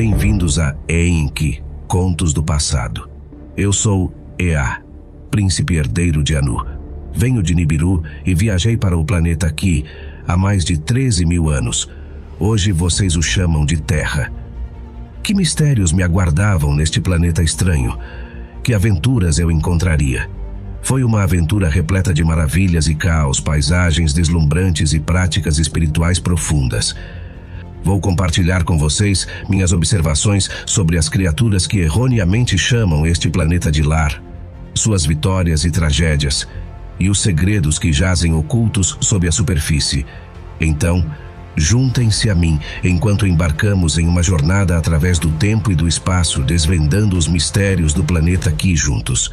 Bem-vindos a Enki, Contos do Passado. Eu sou Ea, príncipe herdeiro de Anu. Venho de Nibiru e viajei para o planeta Ki há mais de 13 mil anos. Hoje vocês o chamam de Terra. Que mistérios me aguardavam neste planeta estranho? Que aventuras eu encontraria? Foi uma aventura repleta de maravilhas e caos, paisagens deslumbrantes e práticas espirituais profundas. Vou compartilhar com vocês minhas observações sobre as criaturas que erroneamente chamam este planeta de lar, suas vitórias e tragédias, e os segredos que jazem ocultos sob a superfície. Então, juntem-se a mim enquanto embarcamos em uma jornada através do tempo e do espaço, desvendando os mistérios do planeta aqui juntos.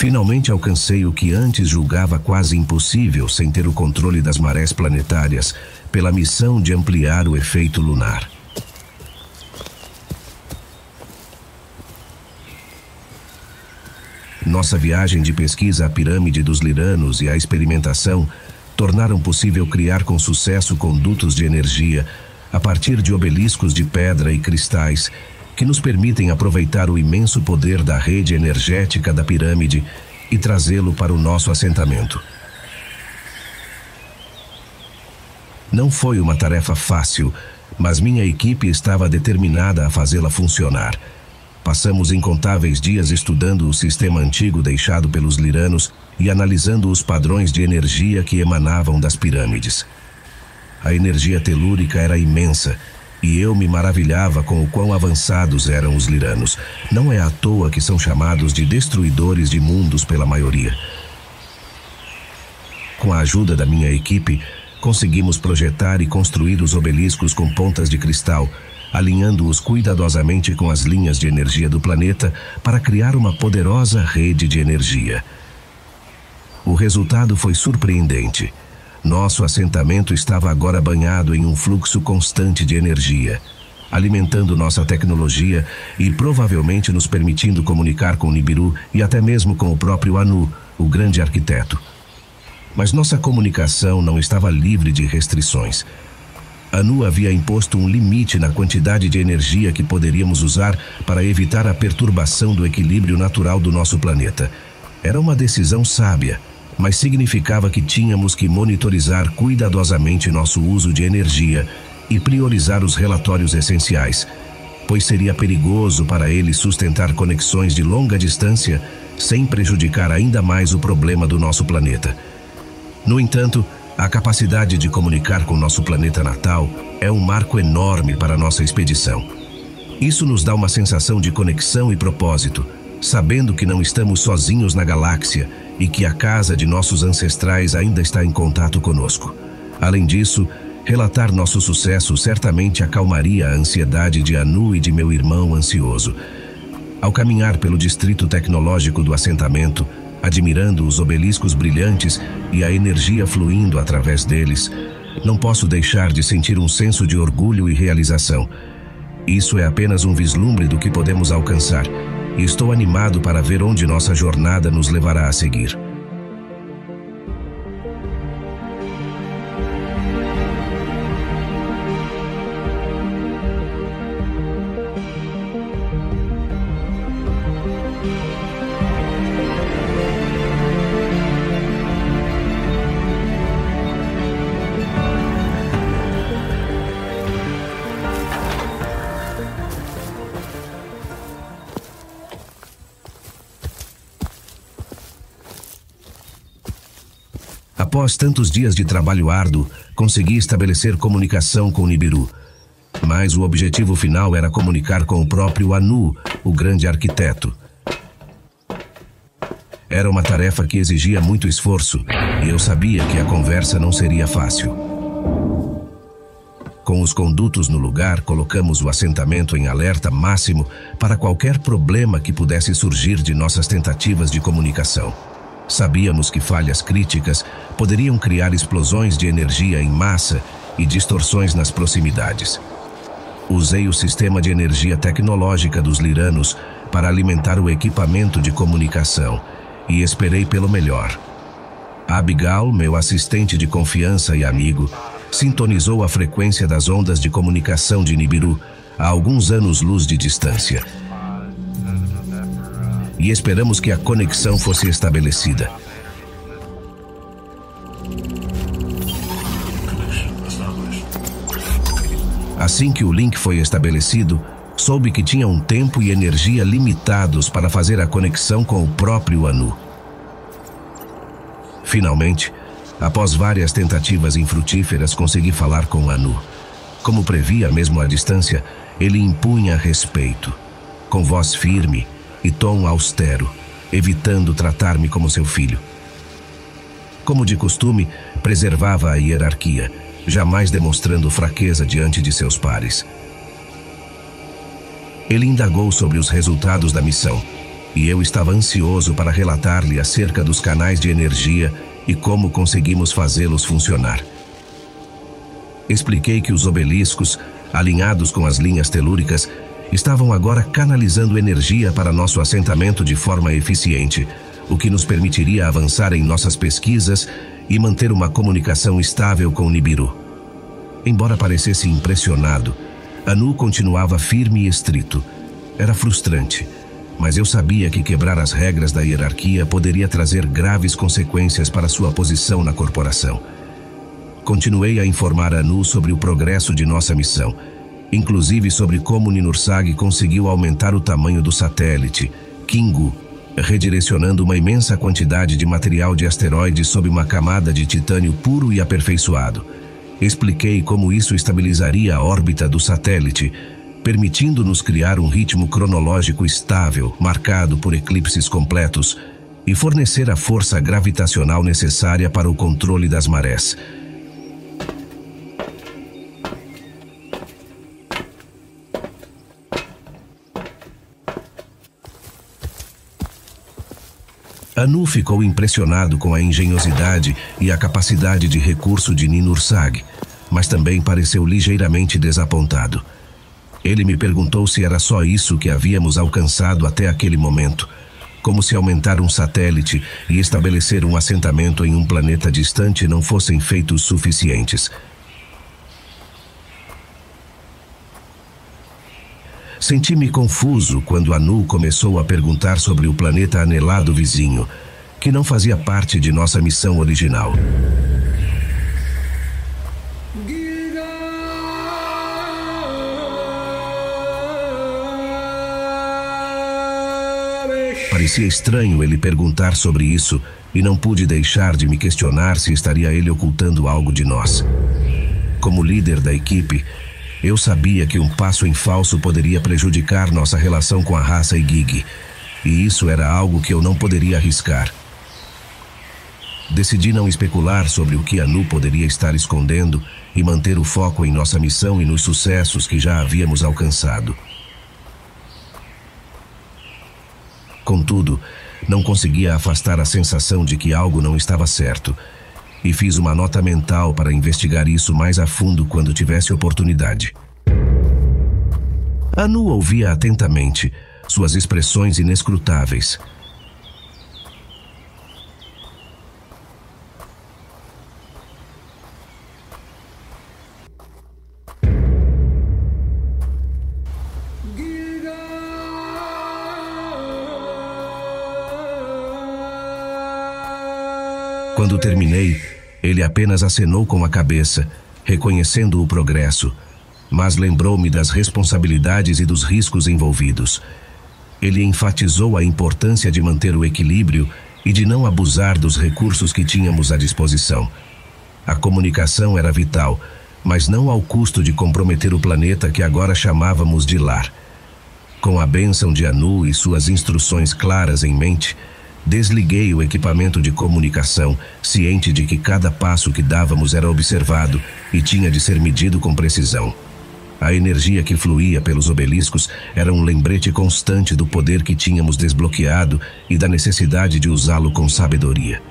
Finalmente alcancei o que antes julgava quase impossível sem ter o controle das marés planetárias, pela missão de ampliar o efeito lunar. Nossa viagem de pesquisa à pirâmide dos Liranos e a experimentação tornaram possível criar com sucesso condutos de energia a partir de obeliscos de pedra e cristais que nos permitem aproveitar o imenso poder da rede energética da pirâmide e trazê-lo para o nosso assentamento. Não foi uma tarefa fácil, mas minha equipe estava determinada a fazê-la funcionar. Passamos incontáveis dias estudando o sistema antigo deixado pelos liranos e analisando os padrões de energia que emanavam das pirâmides. A energia telúrica era imensa e eu me maravilhava com o quão avançados eram os liranos. Não é à toa que são chamados de destruidores de mundos pela maioria. Com a ajuda da minha equipe, conseguimos projetar e construir os obeliscos com pontas de cristal, alinhando-os cuidadosamente com as linhas de energia do planeta para criar uma poderosa rede de energia. O resultado foi surpreendente. Nosso assentamento estava agora banhado em um fluxo constante de energia, alimentando nossa tecnologia e provavelmente nos permitindo comunicar com Nibiru e até mesmo com o próprio Anu, o grande arquiteto. Mas nossa comunicação não estava livre de restrições. Anu havia imposto um limite na quantidade de energia que poderíamos usar para evitar a perturbação do equilíbrio natural do nosso planeta. Era uma decisão sábia mas significava que tínhamos que monitorizar cuidadosamente nosso uso de energia e priorizar os relatórios essenciais, pois seria perigoso para ele sustentar conexões de longa distância sem prejudicar ainda mais o problema do nosso planeta. No entanto, a capacidade de comunicar com nosso planeta natal é um marco enorme para nossa expedição. Isso nos dá uma sensação de conexão e propósito, sabendo que não estamos sozinhos na galáxia e que a casa de nossos ancestrais ainda está em contato conosco. Além disso, relatar nosso sucesso certamente acalmaria a ansiedade de Anu e de meu irmão ansioso. Ao caminhar pelo distrito tecnológico do assentamento, admirando os obeliscos brilhantes e a energia fluindo através deles, não posso deixar de sentir um senso de orgulho e realização. Isso é apenas um vislumbre do que podemos alcançar e estou animado para ver onde nossa jornada nos levará a seguir. thank Após tantos dias de trabalho árduo, consegui estabelecer comunicação com Nibiru. Mas o objetivo final era comunicar com o próprio Anu, o grande arquiteto. Era uma tarefa que exigia muito esforço, e eu sabia que a conversa não seria fácil. Com os condutos no lugar, colocamos o assentamento em alerta máximo para qualquer problema que pudesse surgir de nossas tentativas de comunicação. Sabíamos que falhas críticas poderiam criar explosões de energia em massa e distorções nas proximidades. Usei o sistema de energia tecnológica dos liranos para alimentar o equipamento de comunicação e esperei pelo melhor. Abigail, meu assistente de confiança e amigo, sintonizou a frequência das ondas de comunicação de Nibiru a alguns anos-luz de distância e esperamos que a conexão fosse estabelecida. Assim que o link foi estabelecido, soube que tinha um tempo e energia limitados para fazer a conexão com o próprio Anu. Finalmente, após várias tentativas infrutíferas, consegui falar com Anu. Como previa mesmo à distância, ele impunha respeito. Com voz firme, e tom austero, evitando tratar-me como seu filho. Como de costume, preservava a hierarquia, jamais demonstrando fraqueza diante de seus pares. Ele indagou sobre os resultados da missão, e eu estava ansioso para relatar-lhe acerca dos canais de energia e como conseguimos fazê-los funcionar. Expliquei que os obeliscos, alinhados com as linhas telúricas, estavam agora canalizando energia para nosso assentamento de forma eficiente, o que nos permitiria avançar em nossas pesquisas e manter uma comunicação estável com Nibiru. Embora parecesse impressionado, Anu continuava firme e estrito. Era frustrante, mas eu sabia que quebrar as regras da hierarquia poderia trazer graves consequências para sua posição na corporação. Continuei a informar Anu sobre o progresso de nossa missão inclusive sobre como Ninursag conseguiu aumentar o tamanho do satélite, Kingu, redirecionando uma imensa quantidade de material de asteroides sob uma camada de titânio puro e aperfeiçoado. Expliquei como isso estabilizaria a órbita do satélite, permitindo-nos criar um ritmo cronológico estável, marcado por eclipses completos, e fornecer a força gravitacional necessária para o controle das marés. Anu ficou impressionado com a engenhosidade e a capacidade de recurso de Ninursag, mas também pareceu ligeiramente desapontado. Ele me perguntou se era só isso que havíamos alcançado até aquele momento, como se aumentar um satélite e estabelecer um assentamento em um planeta distante não fossem feitos suficientes. Senti-me confuso quando Anu começou a perguntar sobre o planeta anelado vizinho, que não fazia parte de nossa missão original. Parecia estranho ele perguntar sobre isso e não pude deixar de me questionar se estaria ele ocultando algo de nós. Como líder da equipe, eu sabia que um passo em falso poderia prejudicar nossa relação com a raça Igig, e isso era algo que eu não poderia arriscar. Decidi não especular sobre o que Anu poderia estar escondendo e manter o foco em nossa missão e nos sucessos que já havíamos alcançado. Contudo, não conseguia afastar a sensação de que algo não estava certo e fiz uma nota mental para investigar isso mais a fundo quando tivesse oportunidade. Anu ouvia atentamente, suas expressões inescrutáveis. Quando terminei, ele apenas acenou com a cabeça, reconhecendo o progresso, mas lembrou-me das responsabilidades e dos riscos envolvidos. Ele enfatizou a importância de manter o equilíbrio e de não abusar dos recursos que tínhamos à disposição. A comunicação era vital, mas não ao custo de comprometer o planeta que agora chamávamos de lar. Com a bênção de Anu e suas instruções claras em mente, desliguei o equipamento de comunicação, ciente de que cada passo que dávamos era observado e tinha de ser medido com precisão. A energia que fluía pelos obeliscos era um lembrete constante do poder que tínhamos desbloqueado e da necessidade de usá-lo com sabedoria.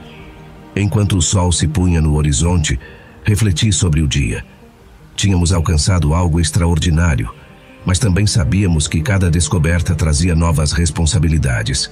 Enquanto o sol se punha no horizonte, refleti sobre o dia. Tínhamos alcançado algo extraordinário mas também sabíamos que cada descoberta trazia novas responsabilidades.